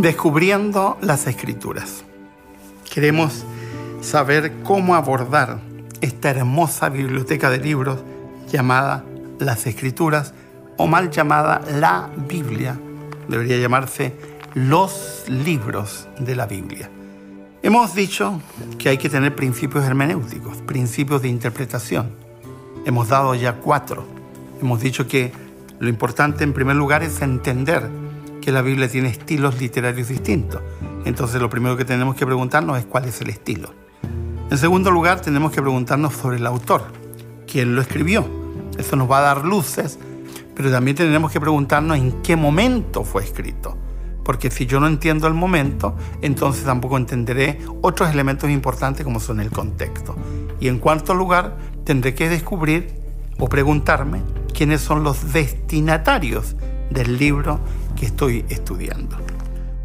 Descubriendo las escrituras. Queremos saber cómo abordar esta hermosa biblioteca de libros llamada las escrituras o mal llamada la Biblia. Debería llamarse los libros de la Biblia. Hemos dicho que hay que tener principios hermenéuticos, principios de interpretación. Hemos dado ya cuatro. Hemos dicho que lo importante en primer lugar es entender que la Biblia tiene estilos literarios distintos. Entonces lo primero que tenemos que preguntarnos es cuál es el estilo. En segundo lugar, tenemos que preguntarnos sobre el autor, quién lo escribió. Eso nos va a dar luces, pero también tenemos que preguntarnos en qué momento fue escrito. Porque si yo no entiendo el momento, entonces tampoco entenderé otros elementos importantes como son el contexto. Y en cuarto lugar, tendré que descubrir o preguntarme quiénes son los destinatarios del libro que estoy estudiando.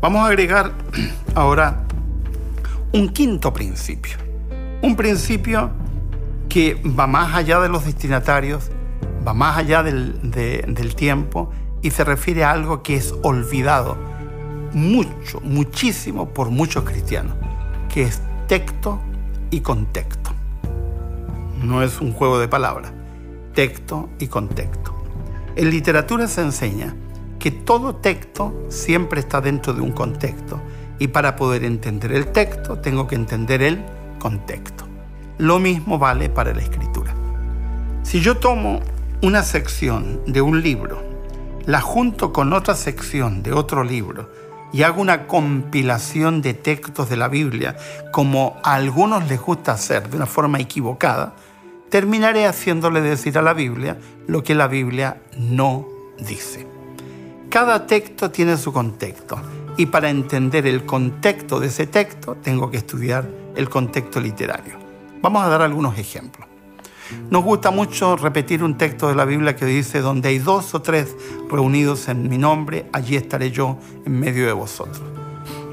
Vamos a agregar ahora un quinto principio. Un principio que va más allá de los destinatarios, va más allá del, tiempo y se refiere a algo que es olvidado mucho, muchísimo por muchos cristianos, que es texto y contexto. No es un juego de palabras, texto y contexto. En literatura se enseña que todo texto siempre está dentro de un contexto y para poder entender el texto tengo que entender el contexto. Lo mismo vale para la escritura. Si yo tomo una sección de un libro, la junto con otra sección de otro libro y hago una compilación de textos de la Biblia, como a algunos les gusta hacer de una forma equivocada, terminaré haciéndole decir a la Biblia lo que la Biblia no dice. Cada texto tiene su contexto y para entender el contexto de ese texto tengo que estudiar el contexto literario. Vamos a dar algunos ejemplos. Nos gusta mucho repetir un texto de la Biblia que dice, donde hay dos o tres reunidos en mi nombre, allí estaré yo en medio de vosotros.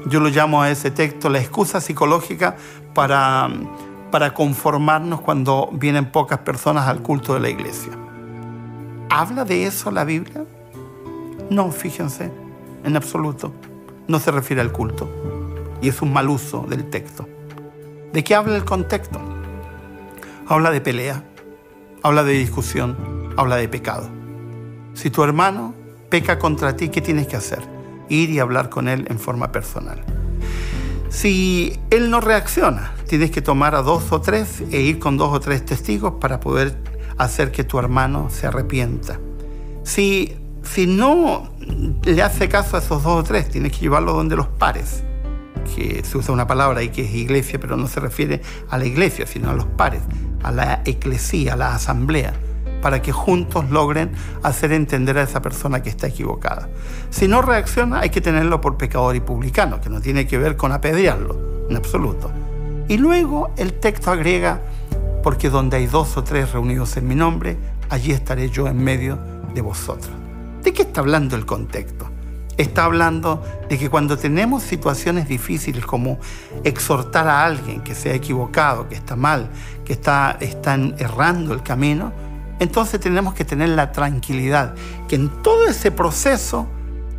Yo lo llamo a ese texto la excusa psicológica para, para conformarnos cuando vienen pocas personas al culto de la iglesia. ¿Habla de eso la Biblia? No, fíjense, en absoluto. No se refiere al culto. Y es un mal uso del texto. ¿De qué habla el contexto? Habla de pelea, habla de discusión, habla de pecado. Si tu hermano peca contra ti, ¿qué tienes que hacer? Ir y hablar con él en forma personal. Si él no reacciona, tienes que tomar a dos o tres e ir con dos o tres testigos para poder hacer que tu hermano se arrepienta. Si si no le hace caso a esos dos o tres, tienes que llevarlo donde los pares, que se usa una palabra ahí que es iglesia, pero no se refiere a la iglesia, sino a los pares, a la eclesía, a la asamblea, para que juntos logren hacer entender a esa persona que está equivocada. Si no reacciona, hay que tenerlo por pecador y publicano, que no tiene que ver con apedrearlo, en absoluto. Y luego el texto agrega, porque donde hay dos o tres reunidos en mi nombre, allí estaré yo en medio de vosotros. ¿De qué está hablando el contexto? Está hablando de que cuando tenemos situaciones difíciles como exhortar a alguien que se ha equivocado, que está mal, que está, están errando el camino, entonces tenemos que tener la tranquilidad que en todo ese proceso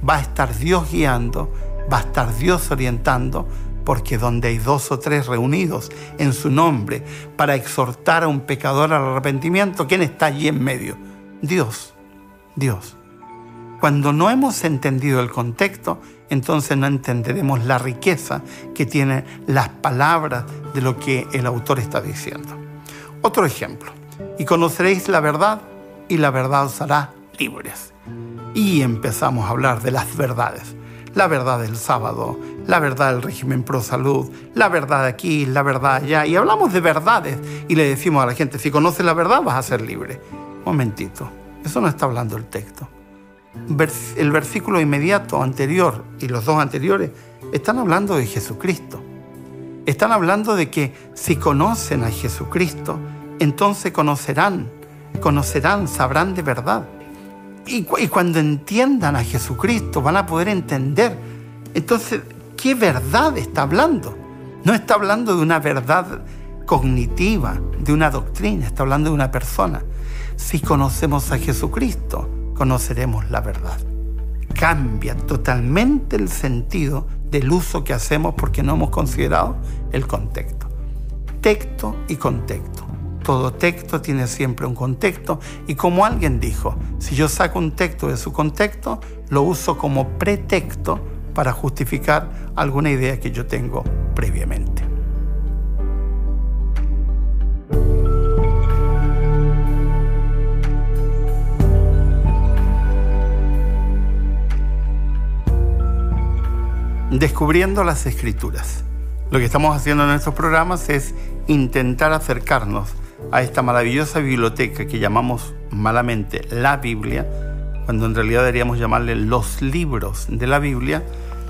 va a estar Dios guiando, va a estar Dios orientando, porque donde hay dos o tres reunidos en su nombre para exhortar a un pecador al arrepentimiento, ¿quién está allí en medio? Dios, Dios. Cuando no hemos entendido el contexto, entonces no entenderemos la riqueza que tienen las palabras de lo que el autor está diciendo. Otro ejemplo, y conoceréis la verdad y la verdad os hará libres. Y empezamos a hablar de las verdades. La verdad del sábado, la verdad del régimen pro salud, la verdad aquí, la verdad allá. Y hablamos de verdades y le decimos a la gente, si conoces la verdad vas a ser libre. Momentito, eso no está hablando el texto el versículo inmediato anterior y los dos anteriores están hablando de Jesucristo. Están hablando de que si conocen a Jesucristo, entonces conocerán, conocerán, sabrán de verdad. Y, y cuando entiendan a Jesucristo van a poder entender. Entonces, ¿qué verdad está hablando? No está hablando de una verdad cognitiva, de una doctrina, está hablando de una persona. Si conocemos a Jesucristo, conoceremos la verdad. cambia totalmente el sentido del uso que hacemos porque no hemos considerado el contexto. Texto y contexto. Todo texto tiene siempre un contexto y como alguien dijo, si yo saco un texto de su contexto, lo uso como pretexto para justificar alguna idea que yo tengo previamente. Descubriendo las escrituras. Lo que estamos haciendo en estos programas es intentar acercarnos a esta maravillosa biblioteca que llamamos malamente la Biblia, cuando en realidad deberíamos llamarle los libros de la Biblia,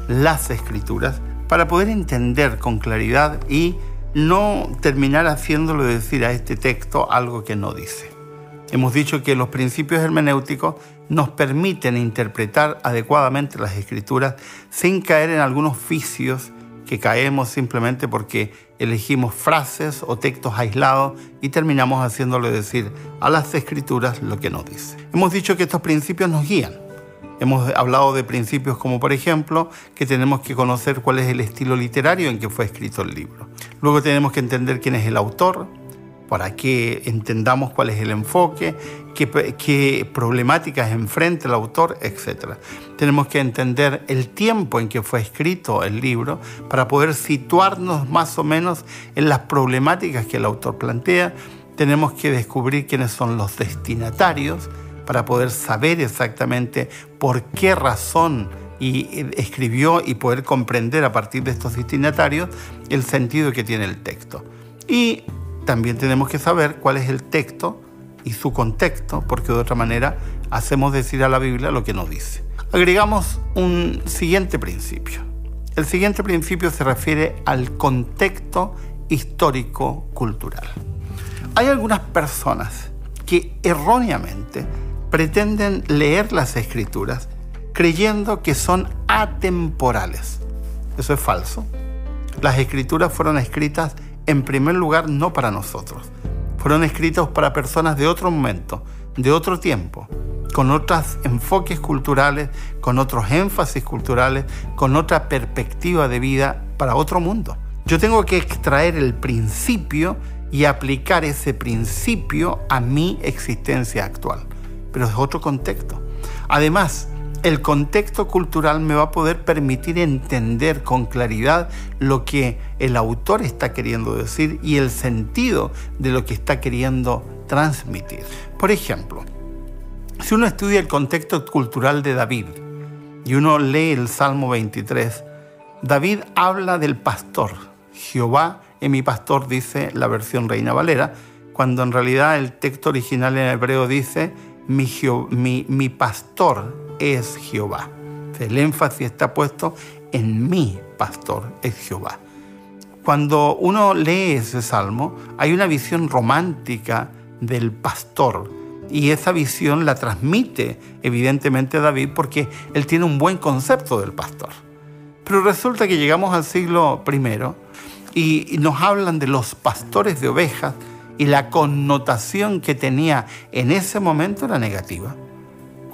las escrituras, para poder entender con claridad y no terminar haciéndolo decir a este texto algo que no dice. Hemos dicho que los principios hermenéuticos nos permiten interpretar adecuadamente las escrituras sin caer en algunos vicios que caemos simplemente porque elegimos frases o textos aislados y terminamos haciéndole decir a las escrituras lo que no dice. Hemos dicho que estos principios nos guían. Hemos hablado de principios como por ejemplo que tenemos que conocer cuál es el estilo literario en que fue escrito el libro. Luego tenemos que entender quién es el autor, para que entendamos cuál es el enfoque, qué, problemáticas enfrenta el autor, etc. Tenemos que entender el tiempo en que fue escrito el libro para poder situarnos más o menos en las problemáticas que el autor plantea. Tenemos que descubrir quiénes son los destinatarios para poder saber exactamente por qué razón y escribió y poder comprender a partir de estos destinatarios el sentido que tiene el texto. Y también tenemos que saber cuál es el texto y su contexto, porque de otra manera hacemos decir a la Biblia lo que nos dice. Agregamos un siguiente principio. El siguiente principio se refiere al contexto histórico-cultural. Hay algunas personas que erróneamente pretenden leer las escrituras creyendo que son atemporales. Eso es falso. Las escrituras fueron escritas en primer lugar no para nosotros, fueron escritos para personas de otro momento, de otro tiempo, con otros enfoques culturales, con otros énfasis culturales, con otra perspectiva de vida para otro mundo. Yo tengo que extraer el principio y aplicar ese principio a mi existencia actual, pero es otro contexto. Además, el contexto cultural me va a poder permitir entender con claridad lo que el autor está queriendo decir y el sentido de lo que está queriendo transmitir. Por ejemplo, si uno estudia el contexto cultural de David y uno lee el Salmo 23, David habla del pastor. Jehová es mi pastor, dice la versión Reina Valera, cuando en realidad el texto original en hebreo dice, mi, pastor es Jehová. El énfasis está puesto en mi pastor es Jehová. Cuando uno lee ese salmo, hay una visión romántica del pastor y esa visión la transmite evidentemente David porque él tiene un buen concepto del pastor. Pero resulta que llegamos al siglo I y nos hablan de los pastores de ovejas y la connotación que tenía en ese momento era negativa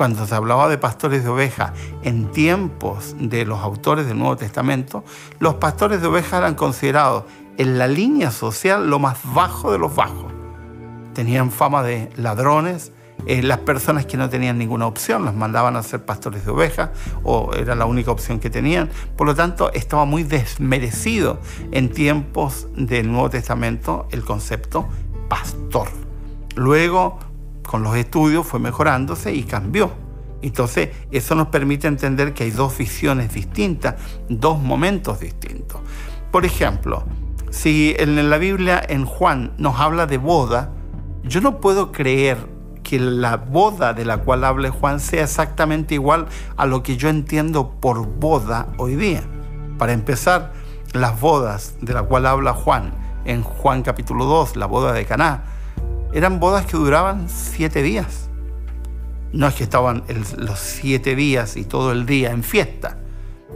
cuando se hablaba de pastores de ovejas en tiempos de los autores del Nuevo Testamento, los pastores de ovejas eran considerados en la línea social lo más bajo de los bajos. Tenían fama de ladrones, eh, las personas que no tenían ninguna opción las mandaban a ser pastores de ovejas o era la única opción que tenían. Por lo tanto, estaba muy desmerecido en tiempos del Nuevo Testamento el concepto pastor. Luego, con los estudios fue mejorándose y cambió. Entonces, eso nos permite entender que hay dos visiones distintas, dos momentos distintos. Por ejemplo, si en la Biblia, en Juan, nos habla de boda, yo no puedo creer que la boda de la cual habla Juan sea exactamente igual a lo que yo entiendo por boda hoy día. Para empezar, las bodas de la cual habla Juan en Juan capítulo 2, la boda de Caná, eran bodas que duraban siete días. No es que estaban los siete días y todo el día en fiesta,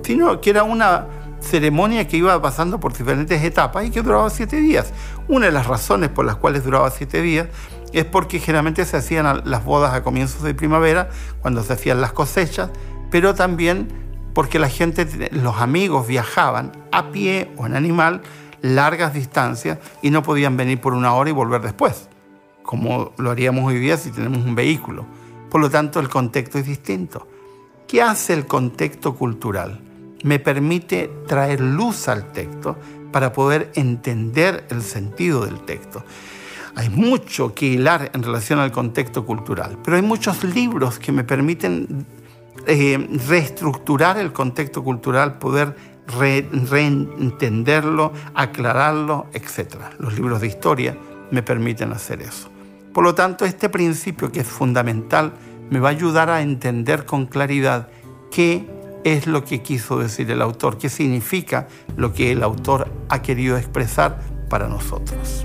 sino que era una ceremonia que iba pasando por diferentes etapas y que duraba siete días. Una de las razones por las cuales duraba siete días es porque generalmente se hacían las bodas a comienzos de primavera, cuando se hacían las cosechas, pero también porque la gente, los amigos viajaban a pie o en animal largas distancias y no podían venir por una hora y volver después, como lo haríamos hoy día si tenemos un vehículo. Por lo tanto, el contexto es distinto. ¿Qué hace el contexto cultural? Me permite traer luz al texto para poder entender el sentido del texto. Hay mucho que hilar en relación al contexto cultural, pero hay muchos libros que me permiten eh, reestructurar el contexto cultural, poder reentenderlo, aclararlo, etc. Los libros de historia me permiten hacer eso. Por lo tanto, este principio que es fundamental me va a ayudar a entender con claridad qué es lo que quiso decir el autor, qué significa lo que el autor ha querido expresar para nosotros.